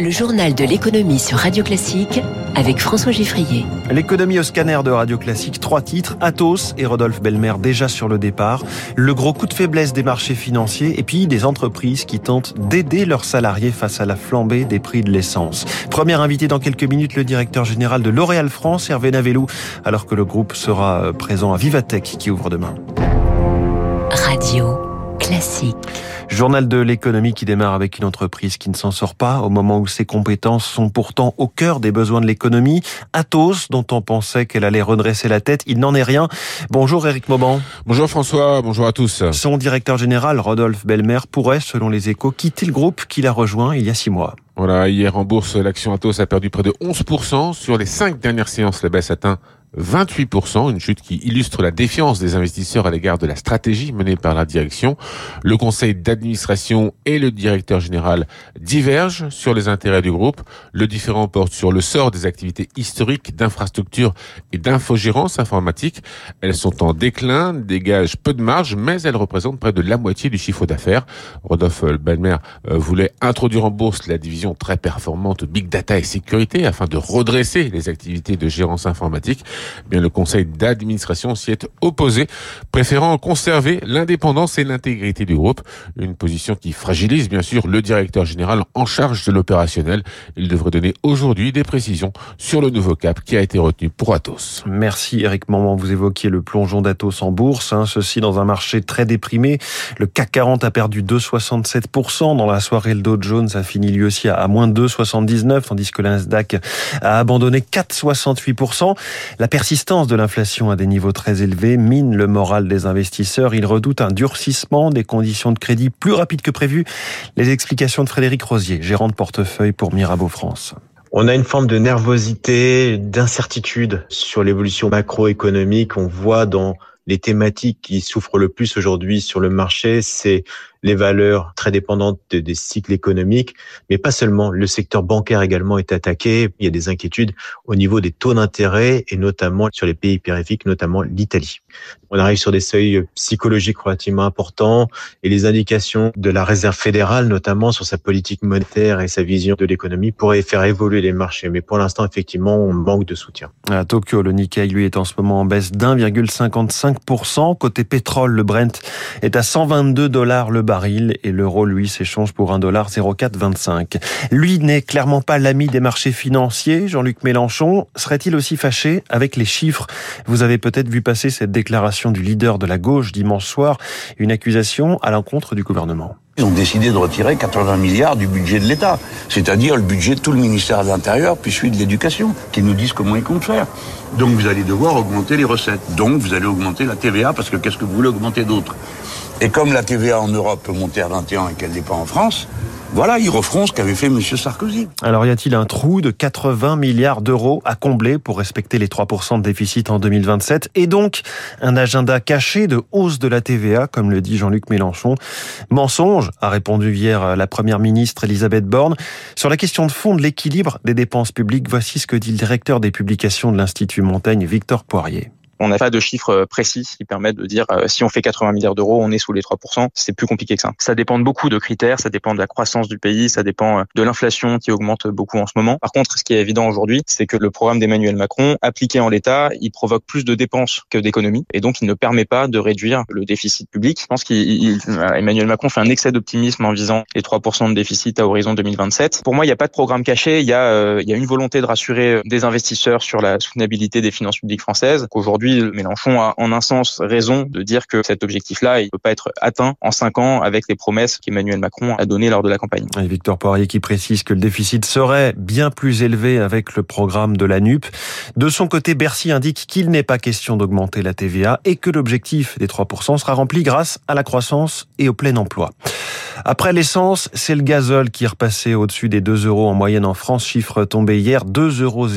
Le journal de l'économie sur Radio Classique avec François Giffrier. L'économie au scanner de Radio Classique, trois titres, Athos et Rodolphe Belmer déjà sur le départ, le gros coup de faiblesse des marchés financiers et puis des entreprises qui tentent d'aider leurs salariés face à la flambée des prix de l'essence. Premier invité dans quelques minutes, le directeur général de L'Oréal France, Hervé Navellou, alors que le groupe sera présent à Vivatech qui ouvre demain. Radio Classique. Journal de l'économie qui démarre avec une entreprise qui ne s'en sort pas au moment où ses compétences sont pourtant au cœur des besoins de l'économie. Athos, dont on pensait qu'elle allait redresser la tête, il n'en est rien. Bonjour Eric Mauban. Bonjour François, bonjour à tous. Son directeur général, Rodolphe Belmer, pourrait, selon les échos, quitter le groupe qu'il a rejoint il y a six mois. Voilà, hier en bourse, l'action Atos a perdu près de 11%. Sur les cinq dernières séances, la baisse atteint 28%, une chute qui illustre la défiance des investisseurs à l'égard de la stratégie menée par la direction. Le conseil d'administration et le directeur général divergent sur les intérêts du groupe. Le différent porte sur le sort des activités historiques d'infrastructure et d'infogérance informatique. Elles sont en déclin, dégagent peu de marge, mais elles représentent près de la moitié du chiffre d'affaires. Rodolphe Balmer euh, voulait introduire en bourse la division très performante Big Data et Sécurité afin de redresser les activités de gérance informatique. Bien le conseil d'administration s'y est opposé, préférant conserver l'indépendance et l'intégrité du groupe, une position qui fragilise bien sûr le directeur général en charge de l'opérationnel. Il devrait donner aujourd'hui des précisions sur le nouveau cap qui a été retenu pour Atos. Merci Eric Moment, vous évoquiez le plongeon d'Atos en bourse, hein, ceci dans un marché très déprimé. Le CAC 40 a perdu 2,67% dans la soirée, le Dow Jones a fini lui aussi à moins 2,79, tandis que l'Insdac a abandonné 4,68%. La la persistance de l'inflation à des niveaux très élevés mine le moral des investisseurs. Ils redoutent un durcissement des conditions de crédit plus rapide que prévu. Les explications de Frédéric Rosier, gérant de portefeuille pour Mirabeau France. On a une forme de nervosité, d'incertitude sur l'évolution macroéconomique. On voit dans les thématiques qui souffrent le plus aujourd'hui sur le marché, c'est les valeurs très dépendantes des cycles économiques, mais pas seulement. Le secteur bancaire également est attaqué. Il y a des inquiétudes au niveau des taux d'intérêt et notamment sur les pays périphériques, notamment l'Italie. On arrive sur des seuils psychologiques relativement importants et les indications de la Réserve fédérale, notamment sur sa politique monétaire et sa vision de l'économie, pourraient faire évoluer les marchés. Mais pour l'instant, effectivement, on manque de soutien. À Tokyo, le Nikkei, lui, est en ce moment en baisse d'1,55%. Côté pétrole, le Brent est à 122 dollars le baril et l'euro, lui, s'échange pour 1,0425. Lui n'est clairement pas l'ami des marchés financiers. Jean-Luc Mélenchon serait-il aussi fâché avec les chiffres? Vous avez peut-être vu passer cette déclaration du leader de la gauche dimanche soir, une accusation à l'encontre du gouvernement. Ils ont décidé de retirer 80 milliards du budget de l'État, c'est-à-dire le budget de tout le ministère de l'Intérieur, puis celui de l'Éducation, qui nous disent comment ils comptent faire. Donc vous allez devoir augmenter les recettes. Donc vous allez augmenter la TVA, parce que qu'est-ce que vous voulez augmenter d'autre? Et comme la TVA en Europe peut monter à 21 et qu'elle n'est pas en France, voilà, ils referont ce qu'avait fait M. Sarkozy. Alors y a-t-il un trou de 80 milliards d'euros à combler pour respecter les 3% de déficit en 2027 et donc un agenda caché de hausse de la TVA, comme le dit Jean-Luc Mélenchon? Mensonge, a répondu hier la première ministre Elisabeth Borne. Sur la question de fond de l'équilibre des dépenses publiques, voici ce que dit le directeur des publications de l'Institut Montaigne, Victor Poirier. On n'a pas de chiffres euh, précis qui permettent de dire euh, si on fait 80 milliards d'euros, on est sous les 3%. C'est plus compliqué que ça. Ça dépend de beaucoup de critères, ça dépend de la croissance du pays, ça dépend euh, de l'inflation qui augmente beaucoup en ce moment. Par contre, ce qui est évident aujourd'hui, c'est que le programme d'Emmanuel Macron, appliqué en l'état, il provoque plus de dépenses que d'économies et donc il ne permet pas de réduire le déficit public. Je pense qu'Emmanuel Macron fait un excès d'optimisme en visant les 3% de déficit à horizon 2027. Pour moi, il n'y a pas de programme caché, il y a, il y a une volonté de rassurer des investisseurs sur la soutenabilité des finances publiques françaises. Mélenchon a en un sens raison de dire que cet objectif-là, il peut pas être atteint en cinq ans avec les promesses qu'Emmanuel Macron a données lors de la campagne. Victor Poirier qui précise que le déficit serait bien plus élevé avec le programme de la NUP. De son côté, Bercy indique qu'il n'est pas question d'augmenter la TVA et que l'objectif des 3% sera rempli grâce à la croissance et au plein emploi. Après l'essence, c'est le gazole qui repassé au-dessus des 2 euros en moyenne en France. Chiffre tombé hier, 2,06 euros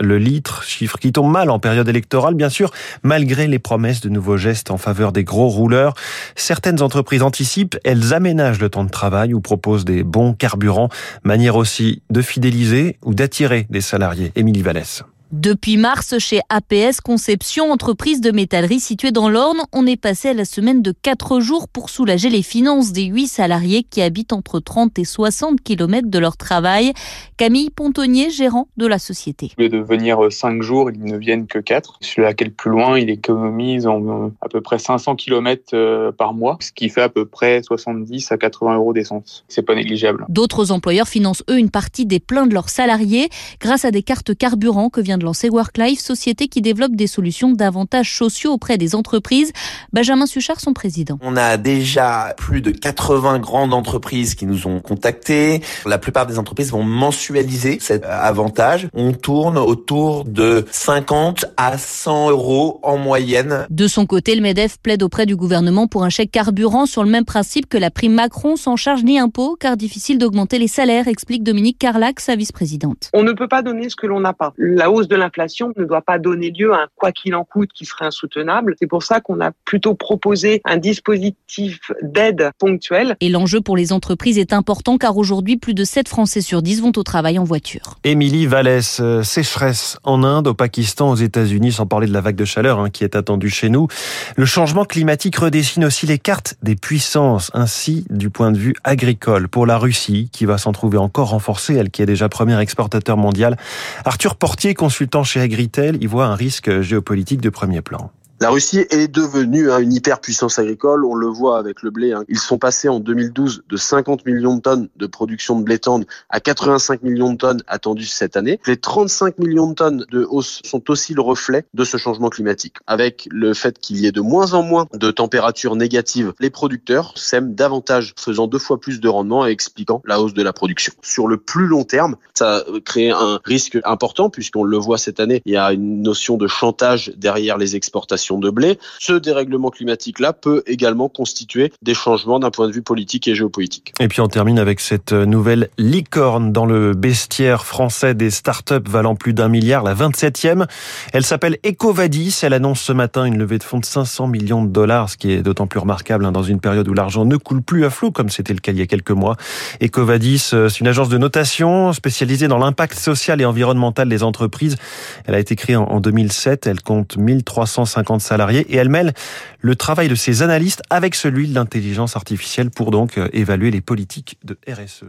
le litre. Chiffre qui tombe mal en période électorale, bien sûr, malgré les promesses de nouveaux gestes en faveur des gros rouleurs. Certaines entreprises anticipent, elles aménagent le temps de travail ou proposent des bons carburants, manière aussi de fidéliser ou d'attirer des salariés. Émilie Vallès. Depuis mars, chez APS Conception, entreprise de métallerie située dans l'Orne, on est passé à la semaine de 4 jours pour soulager les finances des 8 salariés qui habitent entre 30 et 60 km de leur travail. Camille Pontonnier, gérant de la société. Au lieu de venir 5 jours, ils ne viennent que 4. Celui-là qui est le plus loin, il économise en à peu près 500 km euh, par mois, ce qui fait à peu près 70 à 80 euros d'essence. C'est pas négligeable. D'autres employeurs financent eux une partie des pleins de leurs salariés grâce à des cartes carburant que vient de lancer WorkLife, société qui développe des solutions d'avantages sociaux auprès des entreprises. Benjamin Suchard, son président. On a déjà plus de 80 grandes entreprises qui nous ont contactés. La plupart des entreprises vont mensualiser cet avantage. On tourne autour de 50 à 100 euros en moyenne. De son côté, le MEDEF plaide auprès du gouvernement pour un chèque carburant sur le même principe que la prime Macron sans charge ni impôt, car difficile d'augmenter les salaires, explique Dominique Carlac, sa vice-présidente. On ne peut pas donner ce que l'on n'a pas. La hausse de l'inflation ne doit pas donner lieu à un quoi qu'il en coûte qui serait insoutenable. C'est pour ça qu'on a plutôt proposé un dispositif d'aide ponctuelle. Et l'enjeu pour les entreprises est important car aujourd'hui, plus de 7 Français sur 10 vont au travail en voiture. Émilie Vallès, euh, sécheresse en Inde, au Pakistan, aux États-Unis, sans parler de la vague de chaleur hein, qui est attendue chez nous. Le changement climatique redessine aussi les cartes des puissances, ainsi du point de vue agricole. Pour la Russie, qui va s'en trouver encore renforcée, elle qui est déjà premier exportateur mondial, Arthur Portier, consultant chez Agritel, y voit un risque géopolitique de premier plan. La Russie est devenue hein, une hyperpuissance agricole, on le voit avec le blé. Hein. Ils sont passés en 2012 de 50 millions de tonnes de production de blé tendre à 85 millions de tonnes attendues cette année. Les 35 millions de tonnes de hausse sont aussi le reflet de ce changement climatique. Avec le fait qu'il y ait de moins en moins de températures négatives, les producteurs sèment davantage, faisant deux fois plus de rendement et expliquant la hausse de la production. Sur le plus long terme, ça crée un risque important puisqu'on le voit cette année, il y a une notion de chantage derrière les exportations de blé. Ce dérèglement climatique-là peut également constituer des changements d'un point de vue politique et géopolitique. Et puis on termine avec cette nouvelle licorne dans le bestiaire français des startups valant plus d'un milliard, la 27e. Elle s'appelle Ecovadis. Elle annonce ce matin une levée de fonds de 500 millions de dollars, ce qui est d'autant plus remarquable hein, dans une période où l'argent ne coule plus à flot, comme c'était le cas il y a quelques mois. Ecovadis, euh, c'est une agence de notation spécialisée dans l'impact social et environnemental des entreprises. Elle a été créée en 2007. Elle compte 1350 salariés et elle mêle le travail de ses analystes avec celui de l'intelligence artificielle pour donc euh, évaluer les politiques de RSE.